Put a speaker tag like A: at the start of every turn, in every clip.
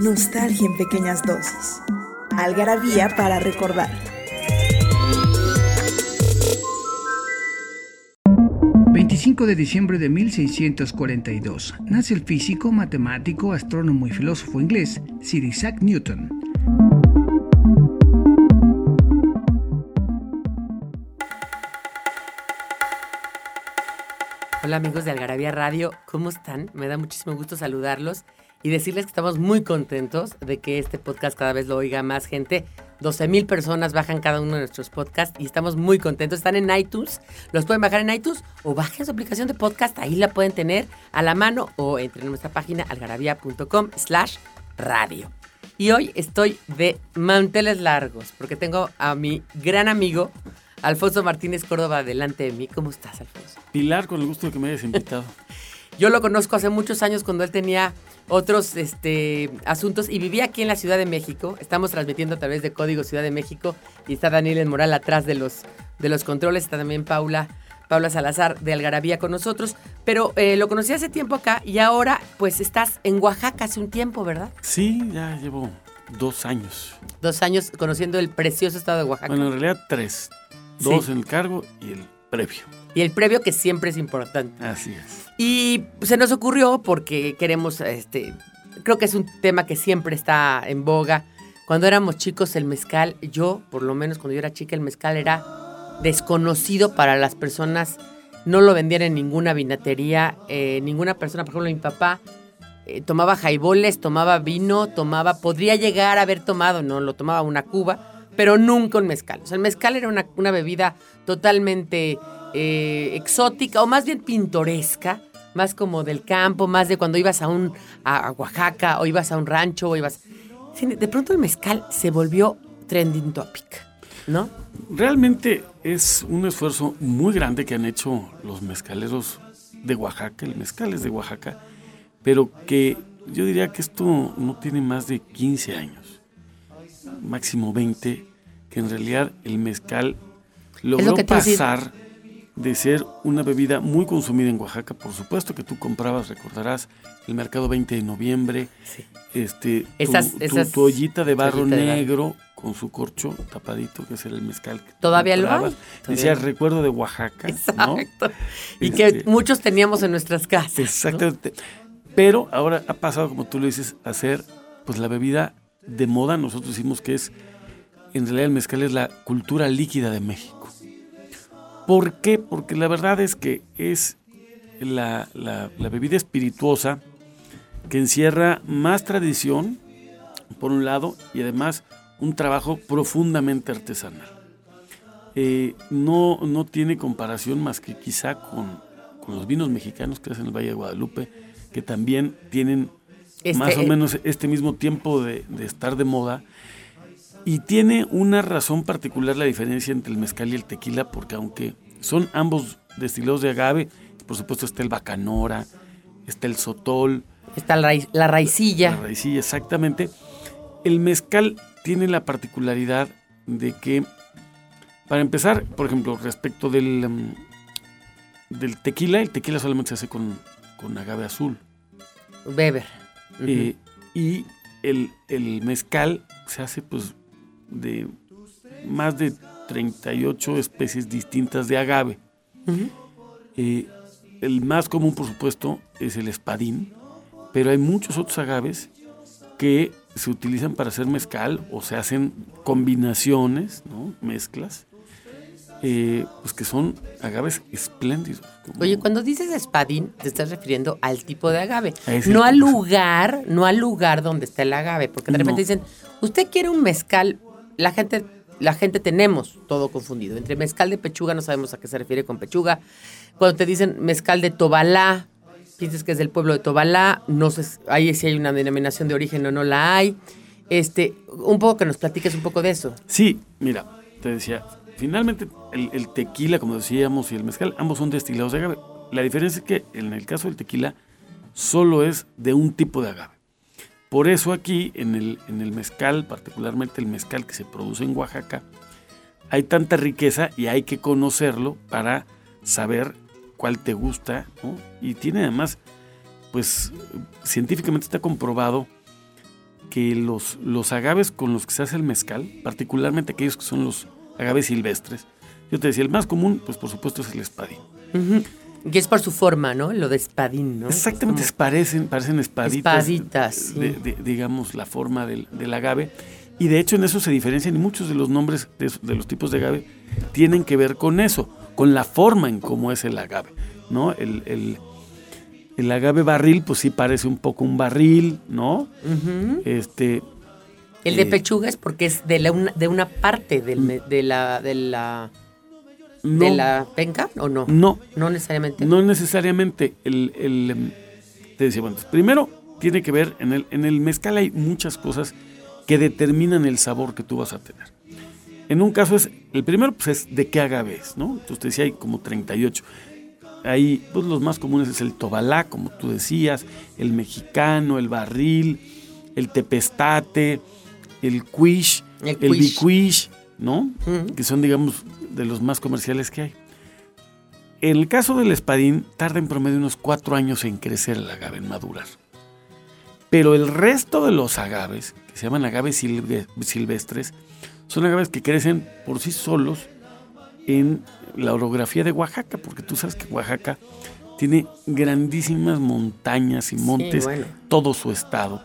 A: Nostalgia en pequeñas dosis. Algarabía para recordar.
B: 25 de diciembre de 1642 nace el físico, matemático, astrónomo y filósofo inglés Sir Isaac Newton.
C: Hola amigos de Algarabía Radio, ¿cómo están? Me da muchísimo gusto saludarlos y decirles que estamos muy contentos de que este podcast cada vez lo oiga más gente. 12 mil personas bajan cada uno de nuestros podcasts y estamos muy contentos. Están en iTunes, los pueden bajar en iTunes o bajen su aplicación de podcast, ahí la pueden tener a la mano o entre en nuestra página algarabía.com slash radio. Y hoy estoy de manteles largos porque tengo a mi gran amigo Alfonso Martínez Córdoba delante de mí. ¿Cómo estás, Alfonso?
D: Pilar, con el gusto de que me hayas invitado.
C: Yo lo conozco hace muchos años cuando él tenía otros este, asuntos y vivía aquí en la Ciudad de México. Estamos transmitiendo a través de Código Ciudad de México y está Daniel El Moral atrás de los, de los controles. Está también Paula, Paula Salazar de Algarabía con nosotros. Pero eh, lo conocí hace tiempo acá y ahora pues estás en Oaxaca hace un tiempo, ¿verdad?
D: Sí, ya llevo dos años.
C: Dos años conociendo el precioso estado de Oaxaca.
D: Bueno, en realidad tres. Dos en el cargo y el previo.
C: Y el previo que siempre es importante.
D: Así es.
C: Y se nos ocurrió porque queremos, este, creo que es un tema que siempre está en boga. Cuando éramos chicos el mezcal, yo, por lo menos cuando yo era chica, el mezcal era desconocido para las personas. No lo vendían en ninguna vinatería. eh, ninguna persona, por ejemplo, mi papá eh, tomaba jaiboles, tomaba vino, tomaba, podría llegar a haber tomado, no, lo tomaba una cuba, pero nunca un mezcal. O sea, el mezcal era una, una bebida totalmente eh, exótica o más bien pintoresca, más como del campo, más de cuando ibas a un a, Oaxaca o ibas a un rancho o ibas. De pronto el mezcal se volvió trending topic, ¿no?
D: Realmente es un esfuerzo muy grande que han hecho los mezcaleros de Oaxaca, el mezcal es de Oaxaca, pero que yo diría que esto no tiene más de 15 años, máximo 20, que en realidad el mezcal logró pasar de ser una bebida muy consumida en Oaxaca, por supuesto que tú comprabas, recordarás, el mercado 20 de noviembre,
C: Sí.
D: este, tu-
C: Esas-
D: tu,
C: esas-
D: tu ollita de barro
C: ollita de barro.
D: negro con su corcho tapadito, que es el mezcal. que
C: ¿Todavía lo hay?
D: Decía recuerdo de Oaxaca, ¿no?
C: Exacto. Y
D: Este-
C: que muchos teníamos en nuestras casas. ¿no?
D: Exactamente. Pero ahora ha pasado, como tú lo dices, a ser pues la bebida de moda. Nosotros decimos que es, en realidad el mezcal es la cultura líquida de México. ¿Por qué? Porque la verdad es que es la, la- bebida espirituosa que encierra más tradición, por un lado, y además un trabajo profundamente artesanal. Eh, no, no tiene comparación más que quizá con, con los vinos mexicanos que hacen en el Valle de Guadalupe, que también tienen
C: Este,
D: más o
C: eh,
D: menos este mismo tiempo de, de estar de moda. Y tiene una razón particular la diferencia entre el mezcal y el tequila, porque aunque son ambos destilados de agave, por supuesto está el bacanora, está el sotol,
C: Está la, raicilla.
D: la raicilla, exactamente. El mezcal tiene la particularidad de que, para empezar, por ejemplo, respecto del, mm, del tequila, el tequila solamente se hace con, con agave azul. Eh, y el, el mezcal se hace pues de más de 38 especies distintas de agave. Eh, el más común, por supuesto, es el espadín, pero hay muchos otros agaves que se utilizan para hacer mezcal o se hacen combinaciones, ¿no? mezclas, eh, pues que son agaves espléndidos.
C: Oye, cuando dices espadín, te estás refiriendo al tipo de agave,
D: ese
C: no al lugar, no al lugar donde está el agave, porque de repente
D: No.
C: dicen, usted quiere un mezcal, la gente, la gente tenemos todo confundido. Entre mezcal de pechuga no sabemos a qué se refiere con pechuga. Cuando te dicen mezcal de Tobalá, piensas que es del pueblo de Tobalá, no sé, ahí si hay una denominación de origen o no la hay. Este, un poco que nos platiques un poco de eso.
D: Sí, mira, te decía, finalmente el, tequila, como decíamos, y el mezcal, ambos son destilados de agave. La diferencia es que en el caso del tequila solo es de un tipo de agave. Por eso aquí en el, en el mezcal, particularmente el mezcal que se produce en Oaxaca, hay tanta riqueza y hay que conocerlo para saber cuál te gusta. ¿no? Y tiene además, pues científicamente está comprobado que los, los agaves con los que se hace el mezcal, particularmente aquellos que son los agaves silvestres, yo te decía, el más común, pues por supuesto es el espadín.
C: Que es por su forma, ¿no? Lo de espadín, ¿no?
D: Exactamente,
C: Es
D: parecen, parecen espaditas.
C: Espaditas,
D: de-
C: sí.
D: de- digamos, la forma del, del agave. Y de hecho en eso se diferencian y muchos de los nombres de, los tipos de agave tienen que ver con eso, con la forma en cómo es el agave. ¿no? El, el- el agave barril, pues sí parece un poco un barril, ¿no? Este,
C: El de pechuga es porque es de, la una, de una parte del me- de la de la
D: no,
C: de la penca o no?
D: no,
C: No necesariamente.
D: No necesariamente. El, el, em, te decía, bueno, primero tiene que ver, en el, en el mezcal hay muchas cosas que determinan el sabor que tú vas a tener. En un caso es, el primero pues es de qué agave es, ¿no? Entonces te decía, hay como 38. Ahí, pues los más comunes es el tobalá, como tú decías, el mexicano, el barril, el tepestate, el quiche,
C: El
D: el, biquiche, ¿no? Que son, digamos, de los más comerciales que hay. En el caso del espadín, tarda en promedio unos cuatro años en crecer el agave, en madurar. Pero el resto de los agaves, que se llaman agaves silve- silvestres, son agaves que crecen por sí solos en la orografía de Oaxaca, porque tú sabes que Oaxaca tiene grandísimas montañas y montes,
C: bueno.
D: todo su estado.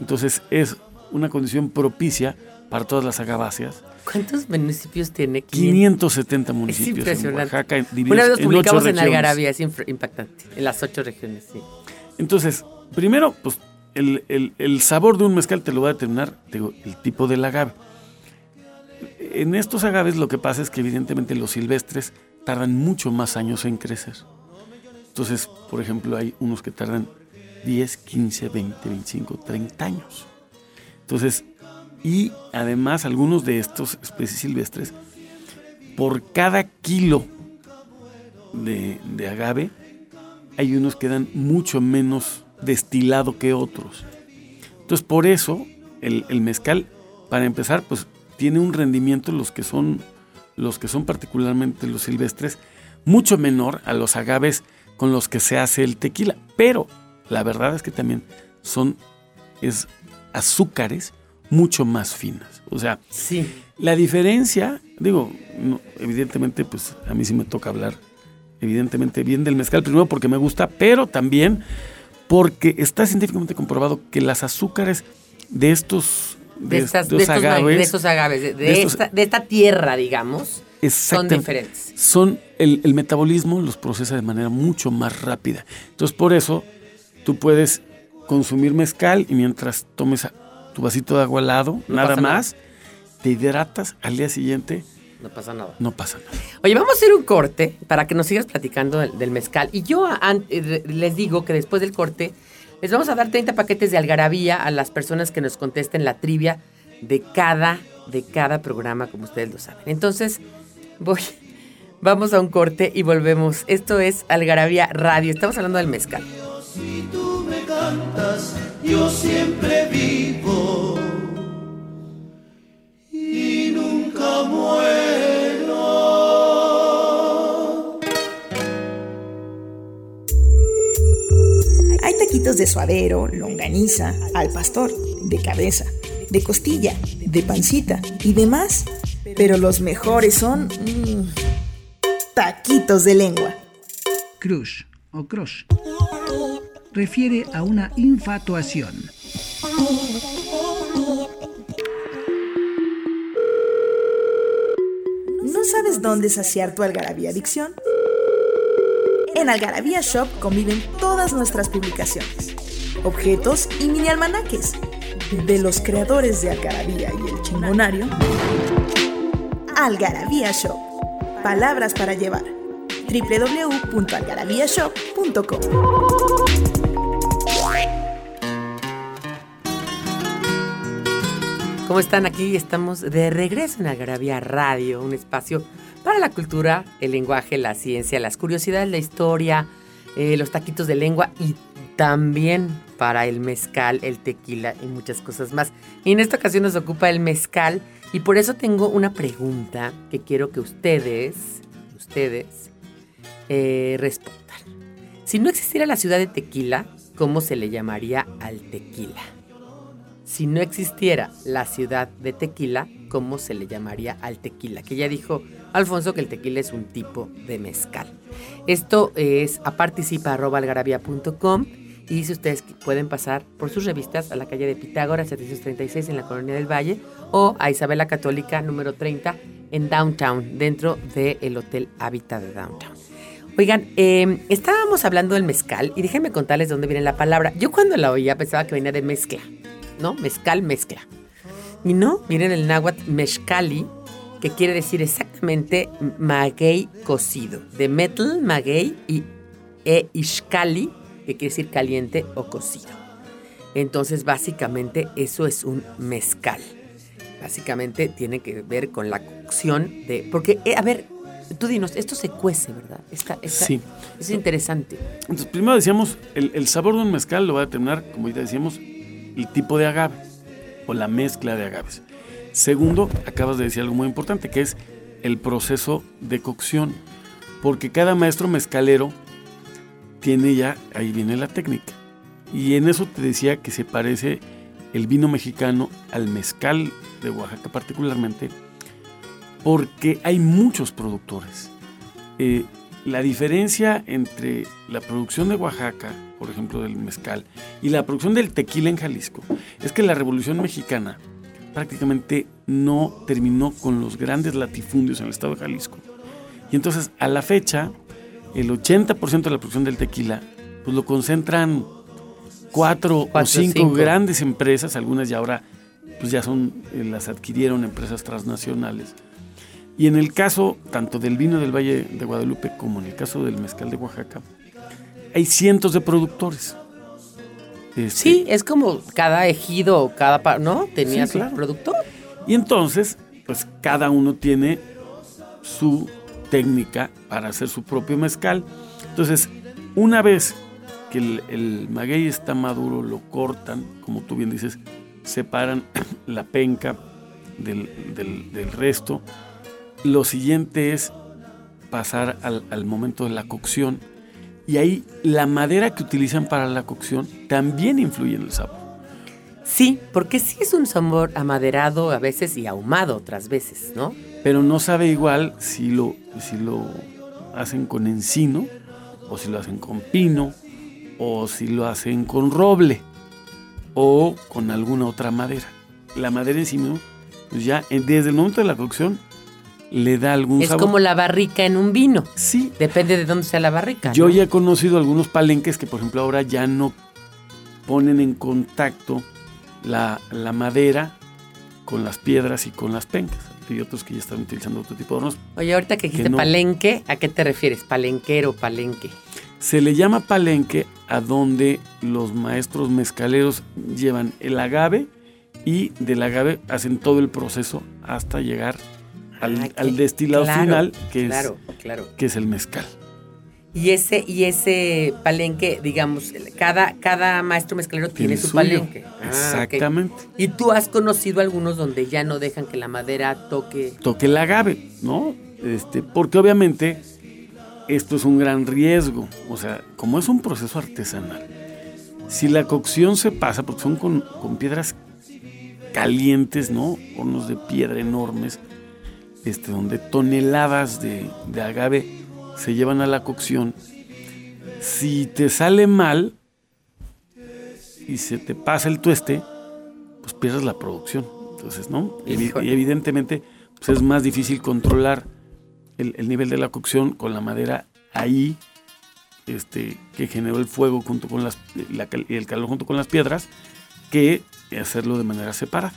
D: Entonces es una condición propicia para todas las agaváceas.
C: ¿Cuántos municipios tiene?
D: 570 municipios en
C: impresionante.
D: Oaxaca,
C: Una vez
D: en
C: publicamos en
D: regiones.
C: Algarabía, es impactante. En las ocho regiones, sí.
D: Entonces, primero, pues el, el- el sabor de un mezcal te lo va a determinar te digo, el tipo del agave. En estos agaves lo que pasa es que evidentemente los silvestres tardan mucho más años en crecer. Entonces, por ejemplo, hay unos que tardan 10, 15, 20, 25, 30 años. Entonces, y además algunos de estos especies silvestres, por cada kilo de, de agave, hay unos que dan mucho menos destilado que otros. Entonces, por eso, el, el mezcal, para empezar, pues tiene un rendimiento, los que son, los que son particularmente los silvestres, mucho menor a los agaves con los que se hace el tequila. Pero la verdad es que también son es azúcares mucho más finas. O sea,
C: Sí.
D: la diferencia, digo, no, evidentemente, pues a mí sí me toca hablar, evidentemente, bien del mezcal, primero porque me gusta, pero también porque está científicamente comprobado que las azúcares de estos,
C: De, estas, de,
D: estos agaves
C: de estos agaves, de, de
D: estos-
C: esta, de esta tierra, digamos, son diferentes.
D: son el, el metabolismo los procesa de manera mucho más rápida. Entonces, por eso, tú puedes consumir mezcal y mientras tomes tu vasito de agua al lado,
C: No
D: nada más, te hidratas, al día siguiente
C: No pasa nada.
D: no pasa nada.
C: Oye, vamos a hacer un corte para que nos sigas platicando del, del mezcal. Y yo eh, les digo que después del corte les vamos a dar 30 paquetes de algarabía a las personas que nos contesten la trivia de cada, de cada programa, como ustedes lo saben. Entonces, voy, vamos a un corte y volvemos. Esto es Algarabía Radio. Estamos hablando del mezcal.
E: Yo siempre vivo y nunca muero.
A: Hay taquitos de suadero, longaniza, al pastor, de cabeza, de costilla, de pancita y demás. Pero los mejores son mm, taquitos de lengua.
B: Crush o crush refiere a una infatuación.
A: ¿No sabes dónde saciar tu algarabía adicción? En Algarabía Shop conviven todas nuestras publicaciones, objetos y mini almanaques de los creadores de Algarabía y el Chingonario. Algarabía Shop. Palabras para llevar. www.algarabíashop.com
C: ¿Cómo están aquí? Estamos de regreso en Agravia Radio, un espacio para la cultura, el lenguaje, la ciencia, las curiosidades, la historia, eh, los taquitos de lengua y también para el mezcal, el tequila y muchas cosas más. Y en esta ocasión nos ocupa el mezcal y por eso tengo una pregunta que quiero que ustedes, ustedes, eh, respondan. Si no existiera la ciudad de Tequila, ¿cómo se le llamaría al tequila? Si no existiera la ciudad de Tequila, ¿cómo se le llamaría al tequila? Que ya dijo Alfonso que el tequila es un tipo de mezcal. Esto es a participa.algarabia.com y si ustedes pueden pasar por sus revistas a la calle de Pitágoras 736 en la Colonia del Valle o a Isabela Católica número 30 en Downtown, dentro del Hotel Hábitat de Downtown. Oigan, eh, estábamos hablando del mezcal y déjenme contarles de dónde viene la palabra. Yo cuando la oía pensaba que venía de mezcla, ¿no? Mezcal, mezcla. Y no, viene del náhuatl mezcali, que quiere decir exactamente maguey cocido. De metal, maguey y e ishkali, que quiere decir caliente o cocido. Entonces, básicamente, eso es un mezcal. Básicamente tiene que ver con la cocción de. Porque, eh, a ver, tú dinos, esto se cuece, ¿verdad? Esta, esta-
D: Sí.
C: Es interesante.
D: Entonces, primero decíamos, el, el sabor de un mezcal lo va a determinar, como ya decíamos, el tipo de agave o la mezcla de agaves. Segundo, acabas de decir algo muy importante, que es el proceso de cocción. Porque cada maestro mezcalero tiene ya, ahí viene la técnica. Y en eso te decía que se parece el vino mexicano al mezcal de Oaxaca particularmente, porque hay muchos productores. Eh, la diferencia entre la producción de Oaxaca, por ejemplo, del mezcal, y la producción del tequila en Jalisco, es que la Revolución Mexicana prácticamente no terminó con los grandes latifundios en el estado de Jalisco. Y entonces, a la fecha, el 80% de la producción del tequila, pues lo concentran cuatro, o
C: Cuatro,
D: cinco,
C: cinco.
D: grandes empresas, algunas ya ahora pues ya son, eh, las adquirieron empresas transnacionales. Y en el caso tanto del vino del Valle de Guadalupe como en el caso del mezcal de Oaxaca, hay cientos de productores. Este,
C: Sí, es como cada ejido cada, ¿no? Tenía
D: Sí,
C: su
D: claro.
C: productor.
D: Y entonces, pues cada uno tiene su técnica para hacer su propio mezcal. Entonces, una vez que el, el maguey está maduro, lo cortan, como tú bien dices, separan la penca del, del- del resto. Lo siguiente es pasar al, al momento de la cocción. Y ahí la madera que utilizan para la cocción también influye en el sabor.
C: Sí, porque sí es un sabor amaderado a veces y ahumado otras veces, ¿no?
D: pero no sabe igual si lo, si lo hacen con encino, o si lo hacen con pino, o si lo hacen con roble, o con alguna otra madera. La madera encima, pues ya eh, desde el momento de la cocción, le da algún
C: Es
D: sabor.
C: como la barrica en un vino.
D: Sí,
C: Depende de dónde sea la barrica.
D: yo
C: ¿no?
D: ya he conocido algunos palenques que, por ejemplo, ahora ya no ponen en contacto la, la madera con las piedras y con las pencas. Y otros que ya están utilizando otro tipo de hornos.
C: Oye, ahorita que dijiste
D: no.
C: palenque, ¿a qué te refieres? Palenquero, palenque.
D: Se le llama palenque a donde los maestros mezcaleros llevan el agave y del agave hacen todo el proceso hasta llegar al,
C: Ah,
D: al destilado
C: claro,
D: final, que,
C: Claro,
D: es,
C: claro.
D: que es el mezcal.
C: Y ese, y ese palenque, digamos, cada, cada maestro mezcalero tiene, su palenque. Ah.
D: Exactamente.
C: Y tú has conocido algunos donde ya no dejan que la madera toque.
D: Toque el agave, ¿no? Este, porque obviamente esto es un gran riesgo. O sea, como es un proceso artesanal, si la cocción se pasa, porque son con, con piedras calientes, ¿no? Hornos de piedra enormes, este, donde toneladas de, de agave se llevan a la cocción. Si te sale mal y se te pasa el tueste, pues pierdes la producción. Entonces, ¿no? Evi- y evidentemente pues es más difícil controlar el, el nivel de la cocción con la madera ahí, este, que generó el fuego junto con las, la el calor junto con las piedras, que hacerlo de manera separada.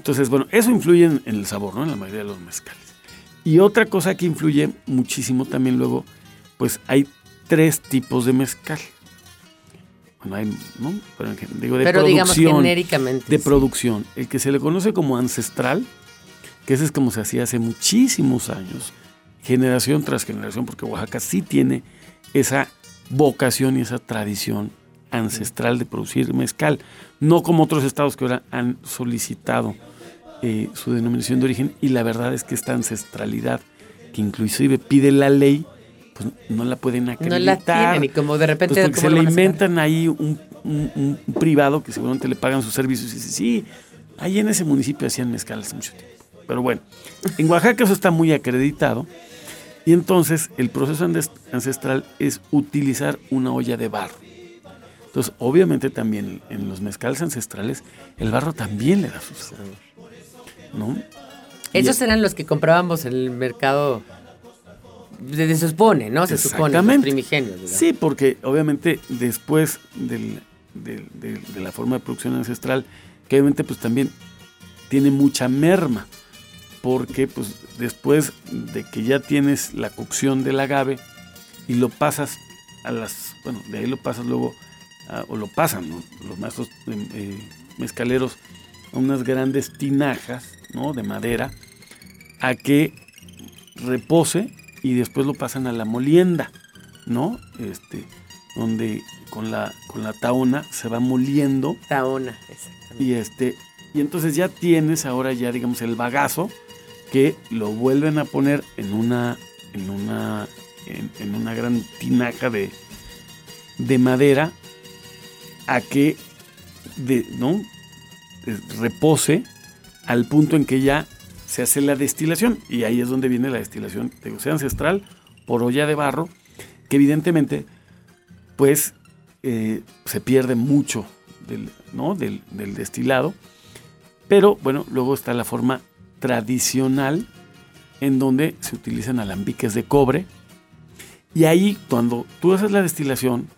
D: Entonces, bueno, eso influye en, en el sabor, ¿no? En la mayoría de los mezcales. Y otra cosa que influye muchísimo también luego, pues hay tres tipos de mezcal. bueno, hay, ¿no? Pero, digo, de
C: Pero digamos genéricamente.
D: de
C: sí.
D: producción. El que se le conoce como ancestral, que ese es como se hacía hace muchísimos años, generación tras generación, porque Oaxaca sí tiene esa vocación y esa tradición ancestral de producir mezcal, no como otros estados que ahora han solicitado eh, su denominación de origen y la verdad es que esta ancestralidad que inclusive pide la ley, pues no la pueden
C: No
D: acreditar.
C: la tienen y como de repente...
D: Pues porque
C: ¿cómo
D: se le inventan ahí un, un- privado que seguramente le pagan sus servicios y dice, sí, ahí en ese municipio hacían mezcal hace mucho tiempo. Pero bueno, en Oaxaca eso está muy acreditado y entonces el proceso ancestral es utilizar una olla de barro. Entonces, obviamente también en los mezcales ancestrales el barro también le da su sabor. ¿No?
C: Esos
D: Y-
C: eran los que comprábamos en el mercado. Se, supone, ¿no? Se supone, los primigenios. digamos.
D: Sí, porque obviamente después del- del- del- de la forma de producción ancestral, que obviamente pues también tiene mucha merma, porque pues después de que ya tienes la cocción del agave y lo pasas a las, bueno, de ahí lo pasas luego, a- o lo pasan ¿no? los maestros eh, eh, mezcaleros a unas grandes tinajas, ¿no? De madera, a que repose y después lo pasan a la molienda, ¿no? Este, donde con la, con la taona se va moliendo
C: Taona, exactamente.
D: y este, y entonces ya tienes ahora ya digamos el bagazo que lo vuelven a poner en una, en una, en, en una gran tinaja de, de madera a que de, ¿no? Eh, repose al punto en que ya se hace la destilación. Y ahí es donde viene la destilación de sea ancestral por olla de barro que evidentemente pues eh, se pierde mucho del, ¿no? del, del destilado. Pero bueno luego está la forma tradicional en donde se utilizan alambiques de cobre. Y ahí cuando tú haces la destilación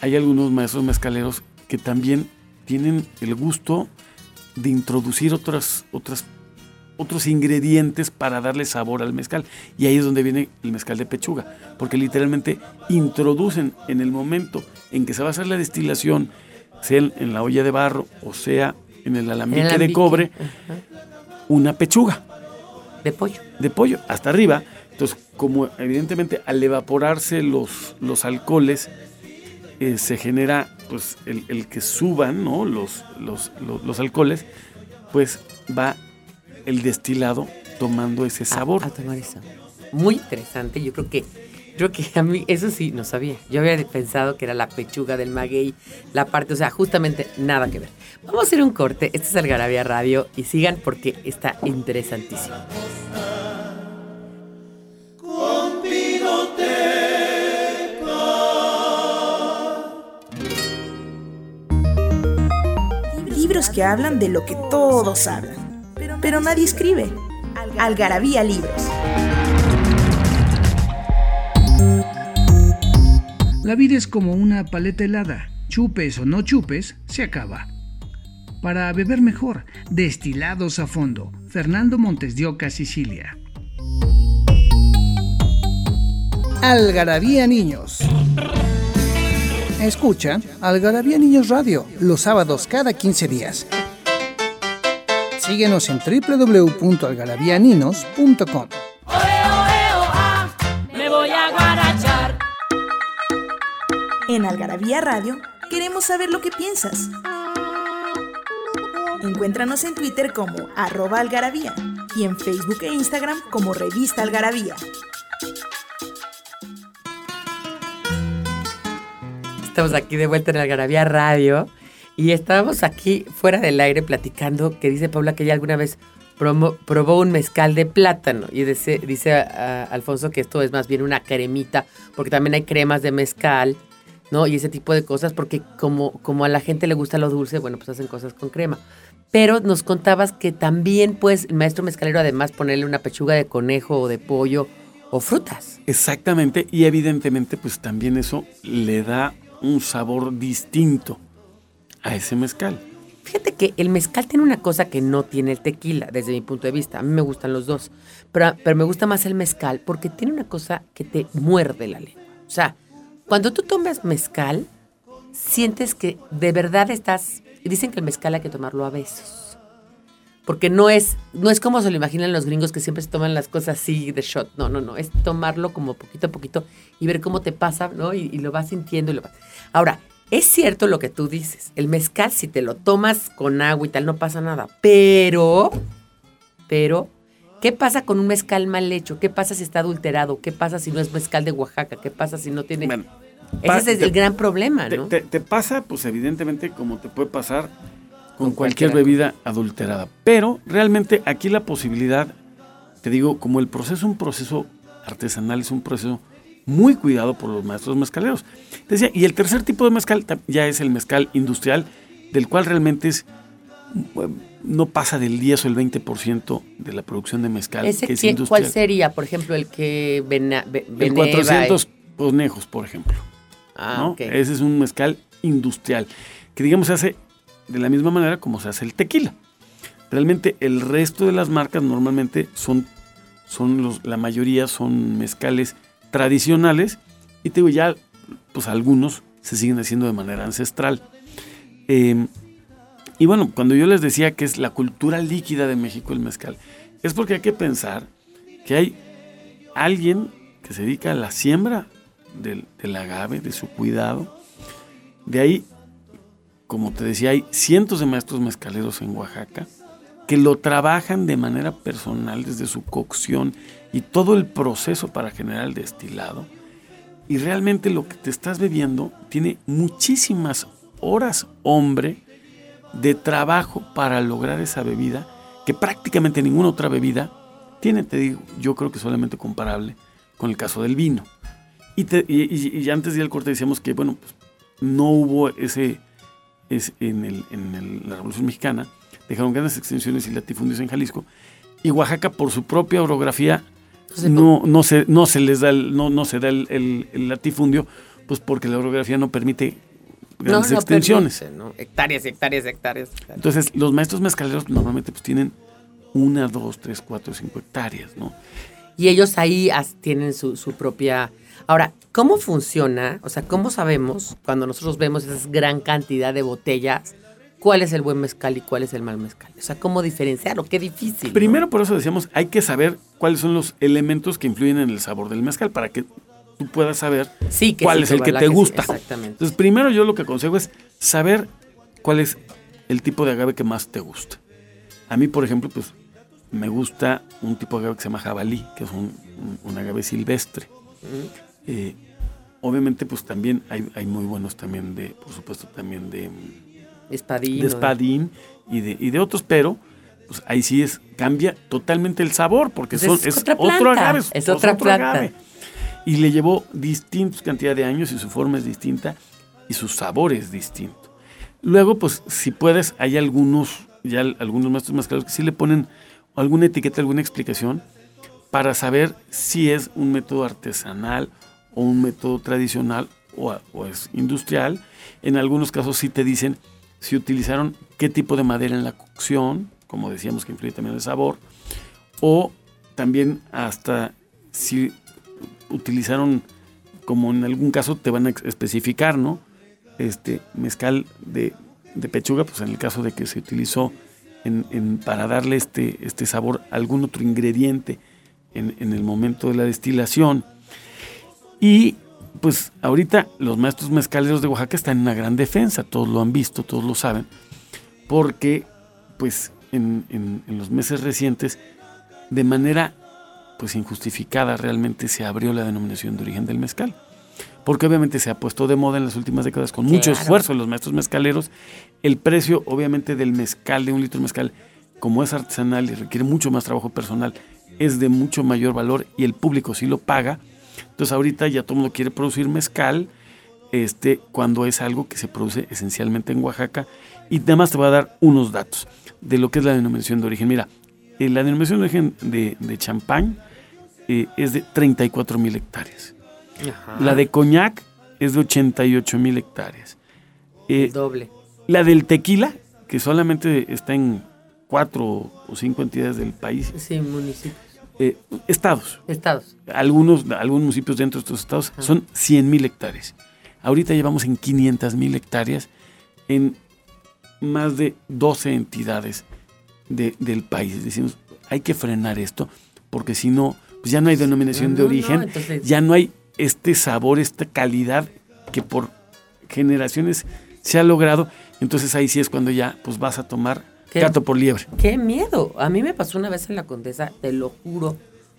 D: hay algunos maestros mezcaleros que también tienen el gusto de introducir otras, otras, otros ingredientes para darle sabor al mezcal. Y ahí es donde viene el mezcal de pechuga, porque literalmente introducen en el momento en que se va a hacer la destilación, sea en, la olla de barro o sea en el alambique,
C: El
D: de cobre,
C: ajá.
D: una pechuga
C: De pollo.
D: de pollo hasta arriba. Entonces, como evidentemente al evaporarse los, los alcoholes, eh, se genera pues el, el que suban ¿no? los, los, los, los alcoholes, pues va el destilado tomando ese sabor.
C: A, a tomar eso. Muy interesante. Yo creo que, creo que a mí, eso sí, no sabía. Yo había pensado que era la pechuga del maguey, la parte, o sea, justamente nada que ver. Vamos a hacer un corte. Este es Algarabía Radio y sigan porque está interesantísimo.
A: Que hablan de lo que todos hablan, pero nadie escribe. Algarabía Libros.
B: La vida es como una paleta helada. Chupes o no chupes, se acaba. Para beber mejor, destilados a fondo. Fernando Montes de Oca, Sicilia.
F: Algarabía Niños. Escucha Algarabía Niños Radio los sábados cada 15 días. Síguenos en www.algarabianinos.com.
G: Me voy a guarachar.
A: En Algarabía Radio queremos saber lo que piensas. Encuéntranos en Twitter como arroba algarabía y en Facebook e Instagram como revista algarabía.
C: Estamos aquí de vuelta en Algarabía Radio y estábamos aquí fuera del aire platicando que dice Paula que ella alguna vez probó un mezcal de plátano y dice, dice a- a Alfonso que esto es más bien una cremita porque también hay cremas de mezcal, ¿no? Y ese tipo de cosas porque como, como a la gente le gusta lo dulce, bueno, pues hacen cosas con crema. Pero nos contabas que también, pues, el maestro mezcalero además ponerle una pechuga de conejo o de pollo o frutas.
D: Exactamente, y evidentemente pues también eso le da un sabor distinto a ese mezcal.
C: Fíjate que el mezcal tiene una cosa que no tiene el tequila, desde mi punto de vista. A mí me gustan los dos. Pero, pero me gusta más el mezcal porque tiene una cosa que te muerde la lengua. O sea, cuando tú tomas mezcal, sientes que de verdad estás... Dicen que el mezcal hay que tomarlo a besos. Porque no es, no es como se lo imaginan los gringos que siempre se toman las cosas así de shot. No, no, no. Es tomarlo como poquito a poquito y ver cómo te pasa, ¿no? Y, y lo vas sintiendo. Y lo vas. Ahora, es cierto lo que tú dices. El mezcal, si te lo tomas con agua y tal, no pasa nada. Pero, pero, ¿qué pasa con un mezcal mal hecho? ¿Qué pasa si está adulterado? ¿Qué pasa si no es mezcal de Oaxaca? ¿Qué pasa si no tiene...?
D: Bueno,
C: Ese es
D: te-
C: el gran problema,
D: Te,
C: ¿no?
D: te- te pasa, pues evidentemente, como te puede pasar con, cualquier bebida adulterada. Pero realmente aquí la posibilidad, te digo, como el proceso es un proceso artesanal, es un proceso muy cuidado por los maestros mezcaleros. Decía, y el tercer tipo de mezcal ya es el mezcal industrial, del cual realmente es no pasa del 10 o el 20% de la producción de mezcal,
C: ¿Ese
D: que es industrial.
C: ¿Cuál sería, por ejemplo, el que vena, ve-
D: El
C: veneva,
D: 400 conejos, por ejemplo.
C: Ah,
D: ¿no?
C: ok.
D: Ese es un mezcal industrial, que digamos se hace de la misma manera como se hace el tequila. Realmente el resto de las marcas normalmente son, son los, la mayoría son mezcales tradicionales y te digo ya, pues algunos se siguen haciendo de manera ancestral. Eh, y bueno, cuando yo les decía que es la cultura líquida de México el mezcal, es porque hay que pensar que hay alguien que se dedica a la siembra del, del agave, de su cuidado. De ahí, como te decía, hay cientos de maestros mezcaleros en Oaxaca que lo trabajan de manera personal desde su cocción y todo el proceso para generar el destilado. Y realmente lo que te estás bebiendo tiene muchísimas horas, hombre, de trabajo para lograr esa bebida que prácticamente ninguna otra bebida tiene, te digo, yo creo que solamente comparable con el caso del vino. Y, te- y- y- y antes del corte decíamos que, bueno, pues, no hubo ese, es en, el- en el- la Revolución Mexicana, dejaron grandes extensiones y latifundios en Jalisco, y Oaxaca por su propia orografía
C: Entonces,
D: no, no, se, no se les da el, no, no se da el, el- el latifundio, pues porque la orografía no permite grandes extensiones.
C: permite, ¿no? Hectáreas, hectáreas, hectáreas. hectáreas.
D: Entonces, los maestros mezcaleros normalmente pues tienen una, dos, tres, cuatro, cinco hectáreas, ¿no?
C: Y ellos ahí tienen su, su propia... Ahora, ¿cómo funciona? O sea, ¿cómo sabemos cuando nosotros vemos esa gran cantidad de botellas cuál es el buen mezcal y cuál es el mal mezcal? O sea, ¿cómo diferenciarlo? Qué difícil. ¿no?
D: Primero, por eso decíamos, hay que saber cuáles son los elementos que influyen en el sabor del mezcal para que tú puedas saber
C: sí, que
D: cuál
C: sí,
D: es el que te gusta.
C: exactamente.
D: Entonces, primero yo lo que aconsejo es saber cuál es el tipo de agave que más te gusta. A mí, por ejemplo, pues me gusta un tipo de agave que se llama jabalí, que es un, un- un agave silvestre. Eh, obviamente, pues también hay, hay muy buenos también de, por supuesto, también de,
C: Espadín.
D: de espadín y de, y de otros, pero pues ahí sí es, cambia totalmente el sabor, porque
C: Pues
D: son,
C: es
D: es,
C: otra
D: otro
C: planta,
D: agave.
C: es otra
D: otro
C: planta.
D: agave. Y le llevó distintos cantidad de años y su forma es distinta y su sabor es distinto. Luego, pues, si puedes, hay algunos, ya al- algunos maestros mezcaleros que sí le ponen alguna etiqueta, alguna explicación para saber si es un método artesanal o un método tradicional o, es industrial. En algunos casos sí te dicen si utilizaron qué tipo de madera en la cocción, como decíamos que influye también el sabor, o también hasta si utilizaron, como en algún caso te van a especificar, ¿no? Este mezcal de, de pechuga, pues en el caso de que se utilizó para darle este, este sabor algún otro ingrediente en, el momento de la destilación. Y pues ahorita los maestros mezcaleros de Oaxaca están en una gran defensa, todos lo han visto, todos lo saben, porque pues en- en los meses recientes, de manera pues injustificada realmente se abrió la denominación de origen del mezcal. Porque obviamente se ha puesto de moda en las últimas décadas con mucho
C: Claro.
D: esfuerzo de los maestros mezcaleros. El precio obviamente del mezcal, de un litro de mezcal, como es artesanal y requiere mucho más trabajo personal, es de mucho mayor valor y el público sí lo paga. Entonces ahorita ya todo el mundo quiere producir mezcal, este, cuando es algo que se produce esencialmente en Oaxaca. Y además te voy a dar unos datos de lo que es la denominación de origen. Mira, eh, la denominación de origen de, de champán eh, es de 34 mil hectáreas.
C: Ajá.
D: La de coñac es de 88 mil hectáreas. Eh,
C: El doble.
D: la del tequila, que solamente está en cuatro o cinco entidades del país,
C: Sí, municipios.
D: eh, estados,
C: Estados.
D: algunos, algunos municipios dentro de estos estados son 100 mil hectáreas. Ahorita llevamos en 500 mil hectáreas en más de 12 entidades del país. Decimos, hay que frenar esto, porque si no, pues ya no hay denominación de origen, ya no hay este sabor, esta calidad que por generaciones se ha logrado. Entonces ahí sí es cuando ya pues vas a tomar gato por liebre.
C: Qué miedo. A mí me pasó una vez en la Condesa, te lo juro,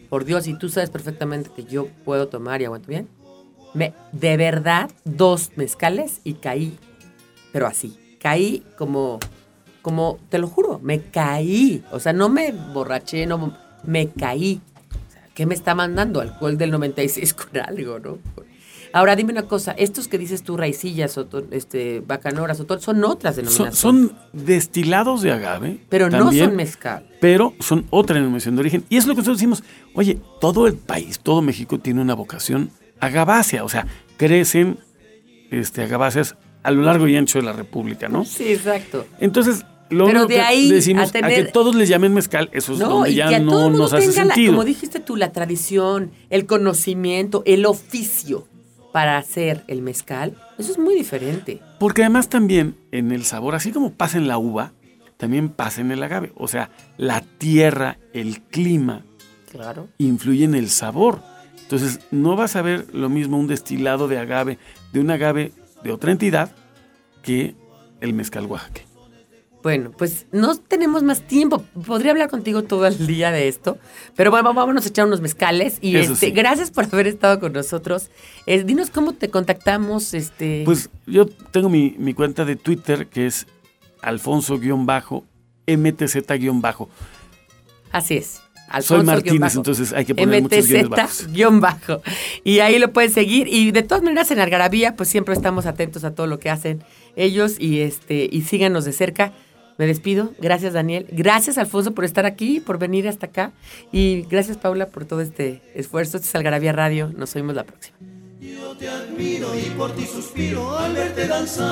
C: por Dios, y tú sabes perfectamente que yo puedo tomar y aguanto bien. Me, de verdad, dos mezcales y caí, pero así, caí como, como, te lo juro, me caí. O sea, no me borraché, no, me caí. ¿Qué me está mandando? Alcohol del 96 con algo, ¿no? Ahora dime una cosa, estos que dices tú, raicillas, o este, bacanoras, o son otras denominaciones.
D: Son, destilados de agave.
C: Pero no son mezcal.
D: Pero son otra denominación de origen. Y es lo que nosotros decimos, oye, todo el país, todo México tiene una vocación agavácea, o sea, crecen este, agaváceas a lo largo y ancho de la República, ¿no?
C: Sí, exacto.
D: Entonces, lo Pero de ahí decimos a, que todos les llamen mezcal, eso es donde ya no nos hace sentido.
C: como dijiste tú, la tradición, el conocimiento, el oficio para hacer el mezcal, eso es muy diferente.
D: Porque además también en el sabor, así como pasa en la uva, también pasa en el agave. O sea, la tierra, el clima,
C: claro.
D: influye en el sabor. Entonces, no vas a ver lo mismo un destilado de agave, de un agave de otra entidad, que el mezcal Oaxaca.
C: Bueno, pues no tenemos más tiempo. Podría hablar contigo todo el día de esto. Pero bueno, vámonos a echar unos mezcales. Y este, gracias por haber estado con nosotros. Eh, dinos cómo te contactamos. Este...
D: Pues yo tengo mi, cuenta de Twitter que es alfonso-mtz-bajo.
C: Así es.
D: Alfonso Soy Martínez, entonces hay que poner muchos
C: guiones bajo. Y ahí lo pueden seguir. Y de todas maneras en Algarabía, pues siempre estamos atentos a todo lo que hacen ellos y este y síganos de cerca. Me despido. Gracias, Daniel. Gracias, Alfonso, por estar aquí, por venir hasta acá. Y gracias, Paula, por todo este esfuerzo. Este es Algarabía Radio. Nos oímos la próxima.
E: Yo te admiro y por ti suspiro al verte danzar.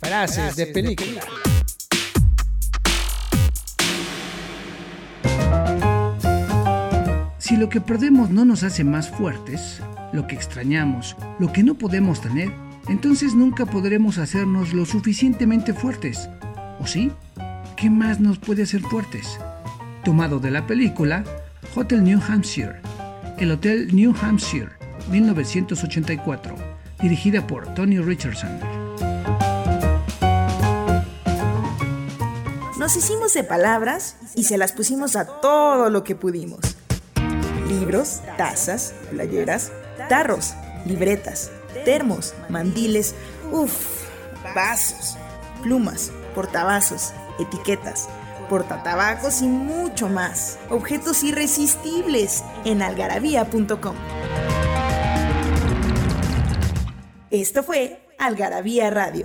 F: Frases de película.
B: Si lo que perdemos no nos hace más fuertes, lo que extrañamos, lo que no podemos tener, entonces nunca podremos hacernos lo suficientemente fuertes. ¿O sí? ¿Qué más nos puede hacer fuertes? Tomado de la película Hotel New Hampshire, el Hotel New Hampshire, 1984, dirigida por Tony Richardson.
A: Nos hicimos de palabras y se las pusimos a todo lo que pudimos. Libros, tazas, playeras, tarros, libretas, termos, mandiles, uff, vasos, plumas, portavasos, etiquetas, portatabacos y mucho más. Objetos irresistibles en algarabía.com. Esto fue Algarabía Radio.